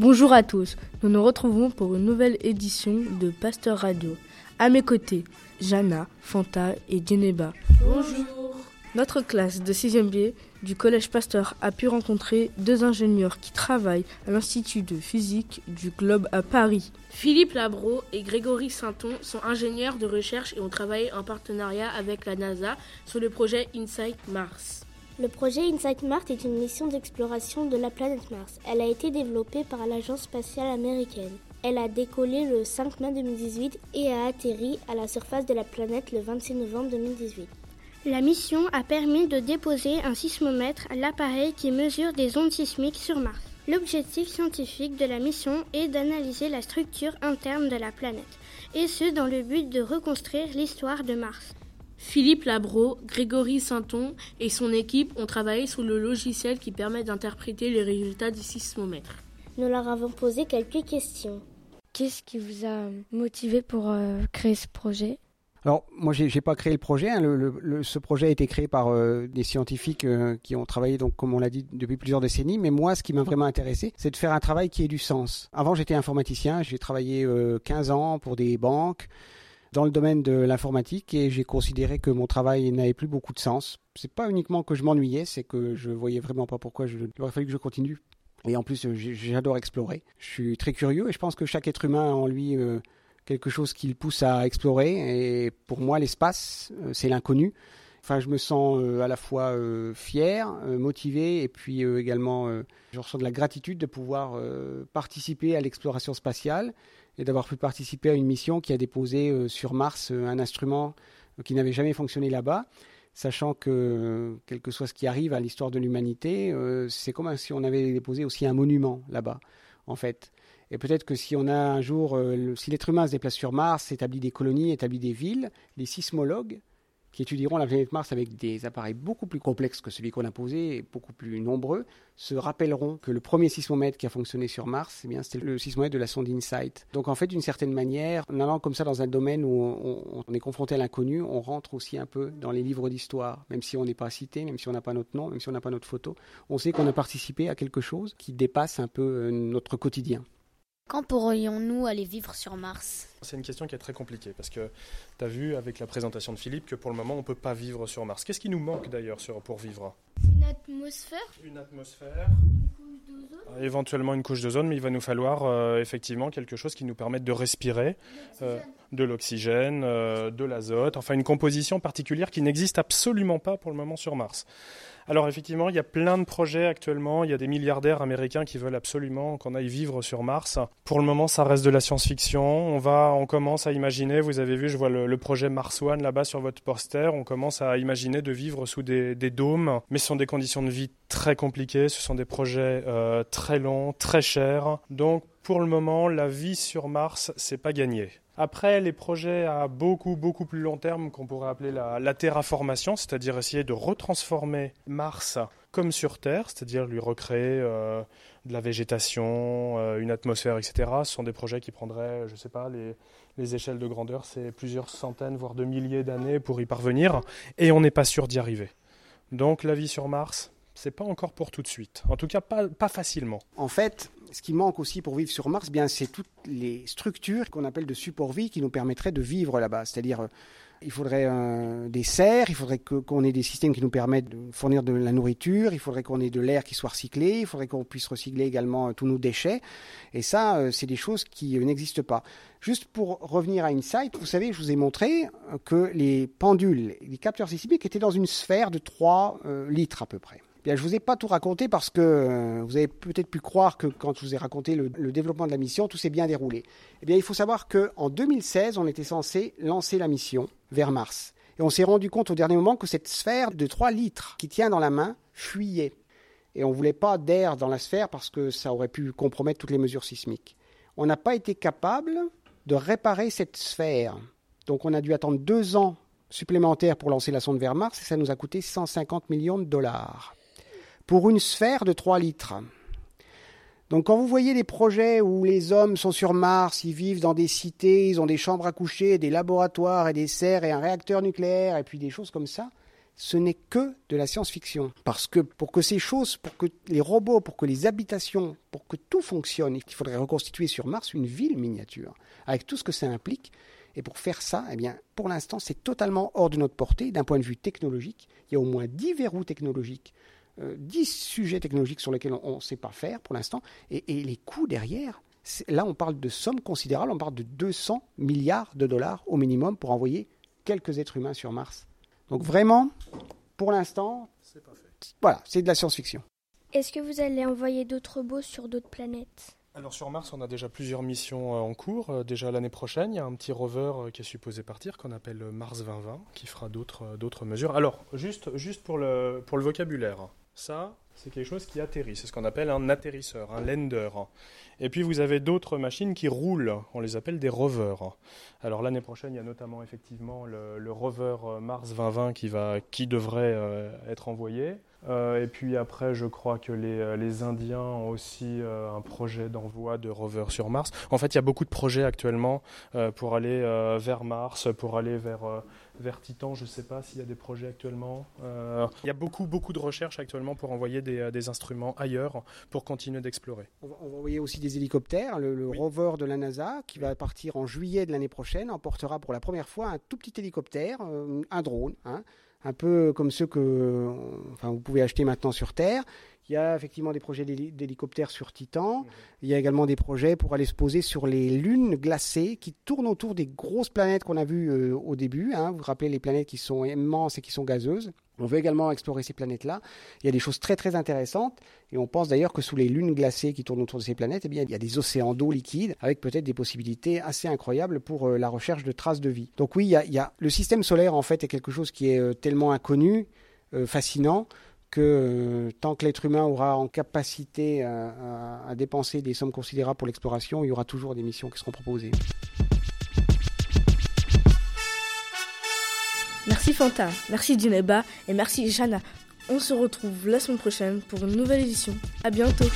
Bonjour à tous, nous nous retrouvons pour une nouvelle édition de Pasteur Radio. À mes côtés, Jana, Fanta et Djeneba. Bonjour. Notre classe de 6e B du Collège Pasteur a pu rencontrer deux ingénieurs qui travaillent à l'Institut de physique du Globe à Paris. Philippe Labro et Grégory Sainton sont ingénieurs de recherche et ont travaillé en partenariat avec la NASA sur le projet Insight Mars. Le projet Insight Mars est une mission d'exploration de la planète Mars. Elle a été développée par l'Agence spatiale américaine. Elle a décollé le 5 mai 2018 et a atterri à la surface de la planète le 26 novembre 2018. La mission a permis de déposer un sismomètre, l'appareil qui mesure des ondes sismiques sur Mars. L'objectif scientifique de la mission est d'analyser la structure interne de la planète, et ce dans le but de reconstruire l'histoire de Mars. Philippe Labro, Grégory Sainton et son équipe ont travaillé sur le logiciel qui permet d'interpréter les résultats du sismomètre. Nous leur avons posé quelques questions. Qu'est-ce qui vous a motivé pour euh, créer ce projet? Alors, moi, j'ai n'ai pas créé le projet. Hein. Le, ce projet a été créé par euh, des scientifiques euh, qui ont travaillé, donc, comme on l'a dit, depuis plusieurs décennies. Mais moi, ce qui m'a vraiment intéressé, c'est de faire un travail qui ait du sens. Avant, j'étais informaticien. J'ai travaillé 15 ans pour des banques dans le domaine de l'informatique et j'ai considéré que mon travail n'avait plus beaucoup de sens. C'est pas uniquement que je m'ennuyais, c'est que je voyais vraiment pas pourquoi je, il aurait fallu que je continue. Et en plus, j'adore explorer. Je suis très curieux et je pense que chaque être humain a en lui quelque chose qui le pousse à explorer. Et pour moi, l'espace, euh, c'est l'inconnu. Enfin, je me sens euh, à la fois euh, fier, motivé, et puis également, je ressens de la gratitude de pouvoir participer à l'exploration spatiale et d'avoir pu participer à une mission qui a déposé sur Mars un instrument qui n'avait jamais fonctionné là-bas, sachant que, quel que soit ce qui arrive à l'histoire de l'humanité, c'est comme si on avait déposé aussi un monument là-bas, en fait. Et peut-être que si on a un jour, euh, si l'être humain se déplace sur Mars, établit des colonies, établit des villes, les sismologues qui étudieront la planète Mars avec des appareils beaucoup plus complexes que celui qu'on a posé, beaucoup plus nombreux, se rappelleront que le premier sismomètre qui a fonctionné sur Mars, eh c'était le sismomètre de la sonde InSight. Donc en fait, d'une certaine manière, en allant comme ça dans un domaine où on, on est confronté à l'inconnu, on rentre aussi un peu dans les livres d'histoire, même si on n'est pas cité, même si on n'a pas notre nom, même si on n'a pas notre photo. On sait qu'on a participé à quelque chose qui dépasse un peu euh, notre quotidien. Quand pourrions-nous aller vivre sur Mars? C'est une question qui est très compliquée parce que tu as vu avec la présentation de Philippe que pour le moment on ne peut pas vivre sur Mars. Qu'est-ce qui nous manque d'ailleurs pour vivre? Une atmosphère? Une atmosphère. Euh, éventuellement une couche d'ozone, mais il va nous falloir euh, effectivement quelque chose qui nous permette de respirer euh, de l'oxygène, de l'azote, enfin une composition particulière qui n'existe absolument pas pour le moment sur Mars. Alors effectivement, il y a plein de projets actuellement, il y a des milliardaires américains qui veulent absolument qu'on aille vivre sur Mars. Pour le moment, ça reste de la science-fiction. On va, on commence à imaginer, vous avez vu, je vois le, projet Mars One là-bas sur votre poster, on commence à imaginer de vivre sous des, dômes, mais ce sont des conditions de vie très compliquées, ce sont des projets euh, très longs, très chers. Donc pour le moment, la vie sur Mars, c'est pas gagné. Après, les projets à beaucoup, beaucoup plus long terme qu'on pourrait appeler la, terraformation, c'est-à-dire essayer de retransformer Mars comme sur Terre, c'est-à-dire lui recréer euh, de la végétation, euh, une atmosphère, etc. Ce sont des projets qui prendraient, je ne sais pas, les, les échelles de grandeur, c'est plusieurs centaines, voire de milliers d'années pour y parvenir, et on n'est pas sûr d'y arriver. Donc la vie sur Mars, c'est pas encore pour tout de suite. En tout cas, pas, pas facilement. En fait, ce qui manque aussi pour vivre sur Mars, eh bien, c'est toutes les structures qu'on appelle de support vie qui nous permettraient de vivre là-bas. C'est-à-dire, euh, il faudrait euh, des serres, il faudrait qu'on ait des systèmes qui nous permettent de fournir de la nourriture, il faudrait qu'on ait de l'air qui soit recyclé, il faudrait qu'on puisse recycler également euh, tous nos déchets. Et ça, c'est des choses qui n'existent pas. Juste pour revenir à Insight, vous savez, je vous ai montré que les pendules, les capteurs sismiques étaient dans une sphère de 3 litres à peu près. Bien, je vous ai pas tout raconté parce que euh, vous avez peut-être pu croire que quand je vous ai raconté le, développement de la mission, tout s'est bien déroulé. Eh bien, il faut savoir qu'en 2016, on était censé lancer la mission vers Mars. Et on s'est rendu compte au dernier moment que cette sphère de 3 litres qui tient dans la main fuyait. Et on ne voulait pas d'air dans la sphère parce que ça aurait pu compromettre toutes les mesures sismiques. On n'a pas été capable de réparer cette sphère. Donc on a dû attendre deux ans supplémentaires pour lancer la sonde vers Mars et ça nous a coûté 150 millions de dollars pour une sphère de 3 litres. Donc quand vous voyez des projets où les hommes sont sur Mars, ils vivent dans des cités, ils ont des chambres à coucher, des laboratoires et des serres et un réacteur nucléaire et puis des choses comme ça, ce n'est que de la science-fiction. Parce que pour que ces choses, pour que les robots, pour que les habitations, pour que tout fonctionne, il faudrait reconstituer sur Mars une ville miniature, avec tout ce que ça implique. Et pour faire ça, eh bien, pour l'instant, c'est totalement hors de notre portée d'un point de vue technologique. Il y a au moins 10 verrous technologiques, 10 sujets technologiques sur lesquels on ne sait pas faire pour l'instant. Et, et, les coûts derrière, là, on parle de sommes considérables. On parle de 200 milliards de dollars au minimum pour envoyer quelques êtres humains sur Mars. Donc vraiment, pour l'instant, voilà, c'est de la science-fiction. Est-ce que vous allez envoyer d'autres robots sur d'autres planètes? Alors sur Mars, on a déjà plusieurs missions euh, en cours. Euh, déjà l'année prochaine, il y a un petit rover euh, qui est supposé partir, qu'on appelle Mars 2020, qui fera d'autres mesures. Alors, juste, juste pour, le, pour le vocabulaire, ça, c'est quelque chose qui atterrit. C'est ce qu'on appelle un atterrisseur, un lander. Et puis vous avez d'autres machines qui roulent. On les appelle des rovers. Alors l'année prochaine, il y a notamment effectivement le, rover Mars 2020 qui, va, qui devrait euh, être envoyé. Euh, et puis après, je crois que les, euh, les Indiens ont aussi un projet d'envoi de rover sur Mars. En fait, il y a beaucoup de projets actuellement pour aller vers Mars, pour aller vers vers Titan, je ne sais pas s'il y a des projets actuellement. Euh, il y a beaucoup, beaucoup de recherches actuellement pour envoyer des, euh, instruments ailleurs pour continuer d'explorer. On va, envoyer aussi des hélicoptères. Le, rover de la NASA, qui va partir en juillet de l'année prochaine, emportera pour la première fois un tout petit hélicoptère, euh, un drone, hein, un peu comme ceux que enfin, vous pouvez acheter maintenant sur Terre, il y a effectivement des projets d'hélicoptères sur Titan. Il y a également des projets pour aller se poser sur les lunes glacées qui tournent autour des grosses planètes qu'on a vues euh, au début. Hein. Vous vous rappelez les planètes qui sont immenses et qui sont gazeuses. On veut également explorer ces planètes-là. Il y a des choses très très intéressantes et on pense d'ailleurs que sous les lunes glacées qui tournent autour de ces planètes, eh bien, il y a des océans d'eau liquide avec peut-être des possibilités assez incroyables pour euh, la recherche de traces de vie. Donc oui, il y, a, le système solaire en fait est quelque chose qui est euh, tellement inconnu, fascinant que euh, tant que l'être humain aura en capacité à, dépenser des sommes considérables pour l'exploration, il y aura toujours des missions qui seront proposées. Merci Fanta, merci Djineba et merci Jana. On se retrouve la semaine prochaine pour une nouvelle édition. À bientôt.